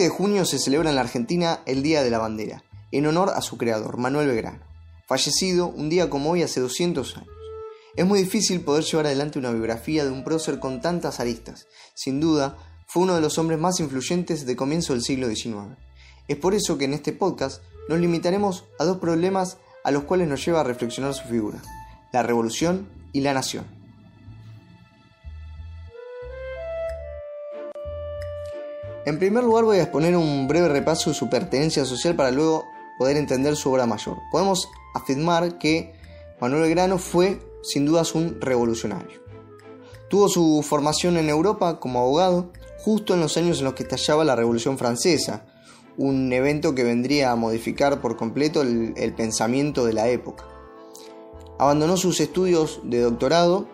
20 de junio se celebra en la Argentina el Día de la Bandera, en honor a su creador, Manuel Belgrano, fallecido un día como hoy hace 200 años. Es muy difícil poder llevar adelante una biografía de un prócer con tantas aristas. Sin duda, fue uno de los hombres más influyentes de comienzo del siglo XIX. Es por eso que en este podcast nos limitaremos a dos problemas a los cuales nos lleva a reflexionar su figura, la revolución y la nación. En primer lugar voy a exponer un breve repaso de su pertenencia social para luego poder entender su obra mayor. Podemos afirmar que Manuel Belgrano fue sin dudas un revolucionario. Tuvo su formación en Europa como abogado justo en los años en los que estallaba la Revolución Francesa, un evento que vendría a modificar por completo el, el pensamiento de la época. Abandonó sus estudios de doctorado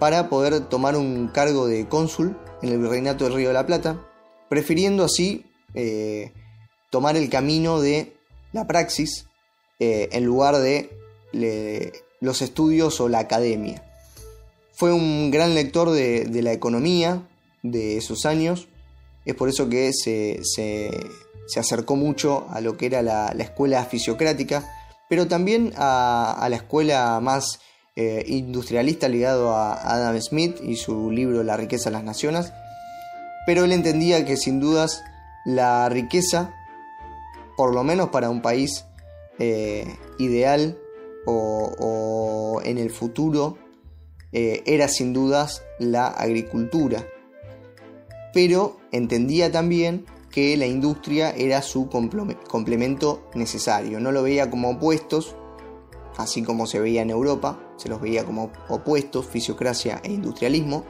para poder tomar un cargo de cónsul en el Virreinato del Río de la Plata, prefiriendo así eh, tomar el camino de la praxis eh, en lugar de los estudios o la academia. Fue un gran lector de, la economía de esos años, es por eso que se, acercó mucho a lo que era la, escuela fisiocrática, pero también a, la escuela más eh, industrialista ligado a Adam Smith y su libro La riqueza de las naciones, pero él entendía que sin dudas la riqueza, por lo menos para un país eh, ideal o, en el futuro, eh, era sin dudas la agricultura. Pero entendía también que la industria era su complemento necesario. No lo veía como opuestos, así como se veía en Europa, se los veía como opuestos, fisiocracia e industrialismo,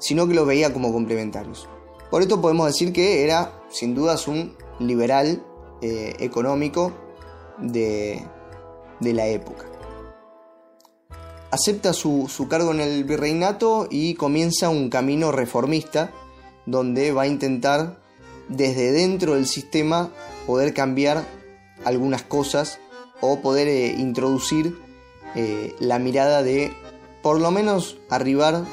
sino que los veía como complementarios. Por esto podemos decir que era sin dudas un liberal eh, económico de, la época. Acepta su, su, cargo en el virreinato y comienza un camino reformista donde va a intentar desde dentro del sistema poder cambiar algunas cosas o poder eh, introducir eh, la mirada de por lo menos arribar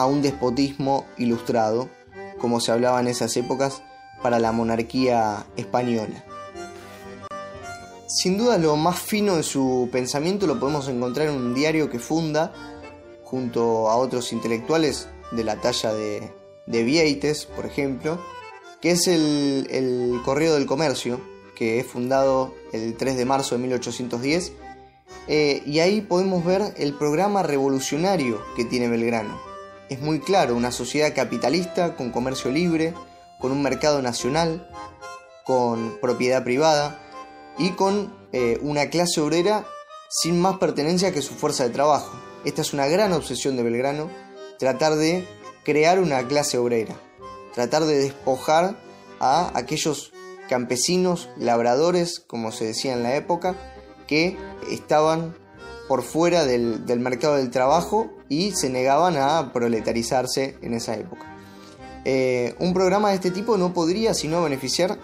a un despotismo ilustrado, como se hablaba en esas épocas para la monarquía española. Sin duda lo más fino de su pensamiento lo podemos encontrar en un diario que funda junto a otros intelectuales de la talla de, de Vieites, por ejemplo, que es el, Correo del Comercio, que es fundado el 3 de marzo de 1810, eh, y ahí podemos ver el programa revolucionario que tiene Belgrano es muy claro, una sociedad capitalista con comercio libre, con un mercado nacional, con propiedad privada y con eh, una clase obrera sin más pertenencia que su fuerza de trabajo. Esta es una gran obsesión de Belgrano, tratar de crear una clase obrera, tratar de despojar a aquellos campesinos, labradores, como se decía en la época, que estaban por fuera del, mercado del trabajo y se negaban a proletarizarse en esa época. Eh, un programa de este tipo no podría sino beneficiar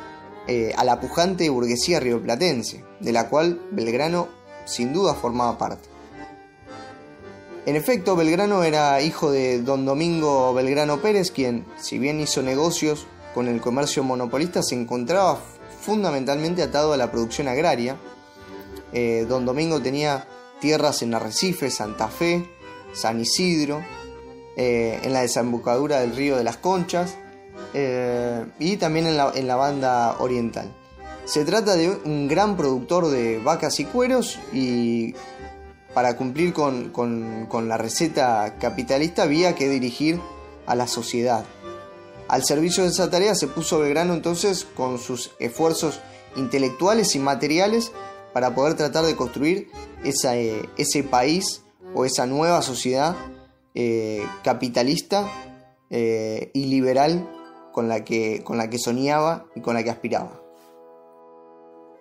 eh, a la pujante burguesía rioplatense, de la cual Belgrano sin duda formaba parte. En efecto, Belgrano era hijo de don Domingo Belgrano Pérez, quien, si bien hizo negocios con el comercio monopolista, se encontraba fundamentalmente atado a la producción agraria. Eh, don Domingo tenía tierras en Arrecife, Santa Fe, San Isidro, eh, en la desembocadura del río de las Conchas eh, y también en la, banda oriental. Se trata de un gran productor de vacas y cueros y para cumplir con, con la receta capitalista había que dirigir a la sociedad. Al servicio de esa tarea se puso Belgrano entonces con sus esfuerzos intelectuales y materiales para poder tratar de construir eh, ese país o esa nueva sociedad eh, capitalista eh, y liberal con la, que, con la que soñaba y con la que aspiraba.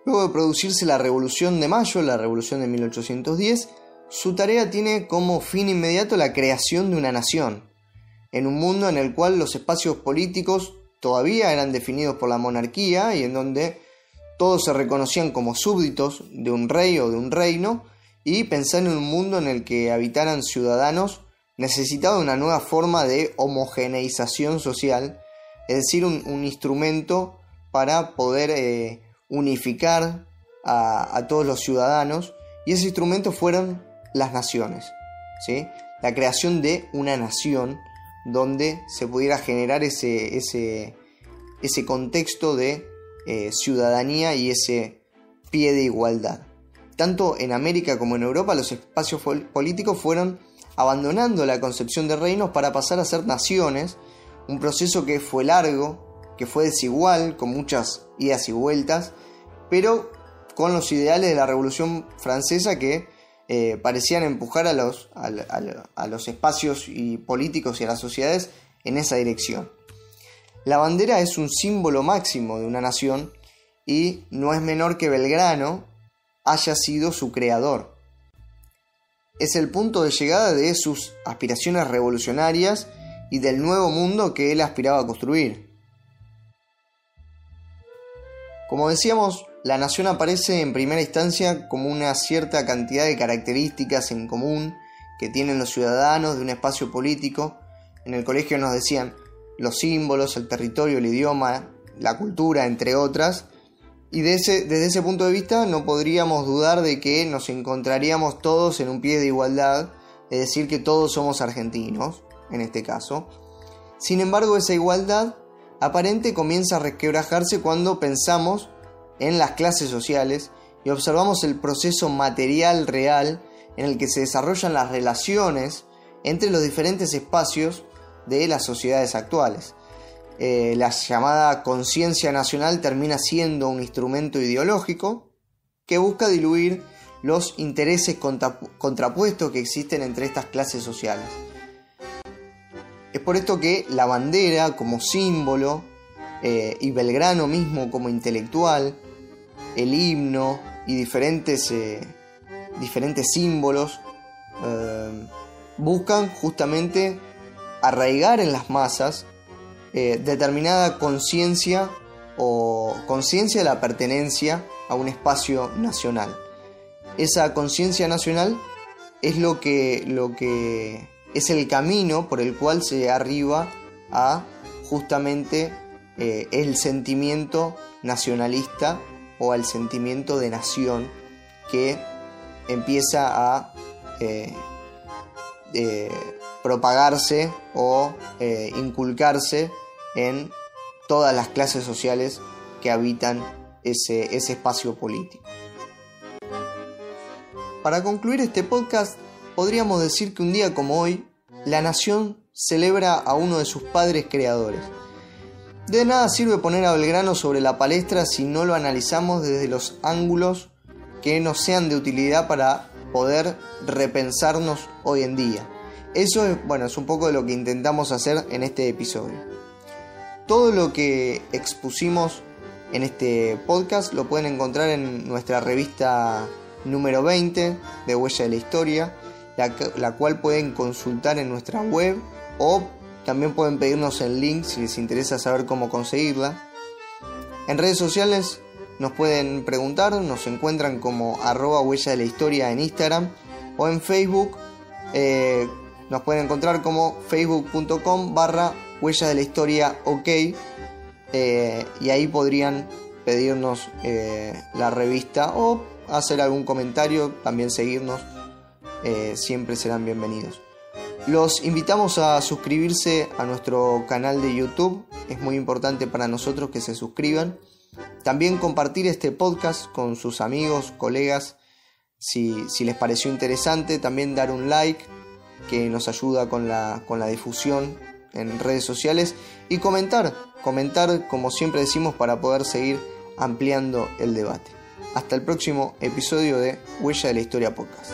Luego de producirse la Revolución de Mayo, la Revolución de 1810, su tarea tiene como fin inmediato la creación de una nación, en un mundo en el cual los espacios políticos todavía eran definidos por la monarquía y en donde todos se reconocían como súbditos de un rey o de un reino y pensar en un mundo en el que habitaran ciudadanos necesitaba una nueva forma de homogeneización social es decir, un, instrumento para poder eh, unificar a, todos los ciudadanos, y ese instrumento fueron las naciones, ¿sí? la creación de una nación donde se pudiera generar ese, ese, ese contexto de eh, ciudadanía y ese pie de igualdad. Tanto en América como en Europa los espacios políticos fueron abandonando la concepción de reinos para pasar a ser naciones, un proceso que fue largo, que fue desigual, con muchas idas y vueltas, pero con los ideales de la Revolución Francesa que eh, parecían empujar a los, a los espacios y políticos y a las sociedades en esa dirección. La bandera es un símbolo máximo de una nación y no es menor que Belgrano haya sido su creador. Es el punto de llegada de sus aspiraciones revolucionarias y del nuevo mundo que él aspiraba a construir. Como decíamos, la nación aparece en primera instancia como una cierta cantidad de características en común que tienen los ciudadanos de un espacio político. En el colegio nos decían los símbolos, el territorio, el idioma, la cultura, entre otras. Y desde ese punto de vista no podríamos dudar de que nos encontraríamos todos en un pie de igualdad, es decir, que todos somos argentinos, en este caso. Sin embargo, esa igualdad aparente comienza a resquebrajarse cuando pensamos en las clases sociales y observamos el proceso material real en el que se desarrollan las relaciones entre los diferentes espacios de las sociedades actuales. Eh, la llamada conciencia nacional termina siendo un instrumento ideológico que busca diluir los intereses contrapuestos que existen entre estas clases sociales. Es por esto que la bandera como símbolo eh, y Belgrano mismo como intelectual el himno y diferentes, eh, diferentes símbolos buscan justamente arraigar en las masas eh, determinada conciencia o conciencia de la pertenencia a un espacio nacional. Esa conciencia nacional es lo que, lo que es el camino por el cual se arriba a justamente el sentimiento nacionalista o al sentimiento de nación que empieza a eh, eh, propagarse o eh, inculcarse en todas las clases sociales que habitan ese, ese espacio político. Para concluir este podcast, podríamos decir que un día como hoy, la nación celebra a uno de sus padres creadores, de nada sirve poner a Belgrano sobre la palestra si no lo analizamos desde los ángulos que nos sean de utilidad para poder repensarnos hoy en día. Eso es, bueno, es un poco de lo que intentamos hacer en este episodio. Todo lo que expusimos en este podcast lo pueden encontrar en nuestra revista número 20 de Huella de la Historia, la, cual pueden consultar en nuestra web o también pueden pedirnos el link si les interesa saber cómo conseguirla. En redes sociales nos pueden preguntar, nos encuentran como arroba huella de la historia en Instagram o en Facebook eh, nos pueden encontrar como facebook.com barra huella de la historia ok eh, y ahí podrían pedirnos eh, la revista o hacer algún comentario, también seguirnos, siempre serán bienvenidos. Los invitamos a suscribirse a nuestro canal de YouTube, es muy importante para nosotros que se suscriban. También compartir este podcast con sus amigos, colegas, si, les pareció interesante. También dar un like, que nos ayuda con la, con la difusión en redes sociales. Y comentar, comentar como siempre decimos para poder seguir ampliando el debate. Hasta el próximo episodio de Huella de la Historia Podcast.